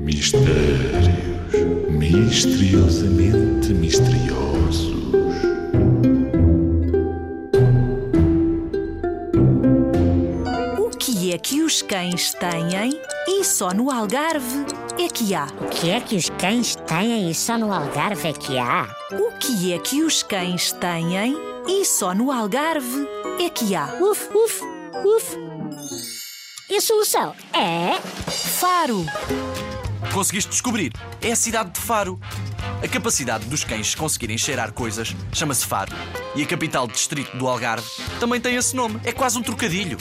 Mistérios misteriosamente misteriosos. O que é que os cães têm e só no Algarve é que há? O que é que os cães têm e só no Algarve é que há? O que é que os cães têm e só no Algarve é que há? Uf, uf, uf. E a solução é. Faro! Conseguiste descobrir? É a cidade de Faro. A capacidade dos cães conseguirem cheirar coisas chama-se Faro. E a capital distrito do Algarve também tem esse nome. É quase um trocadilho.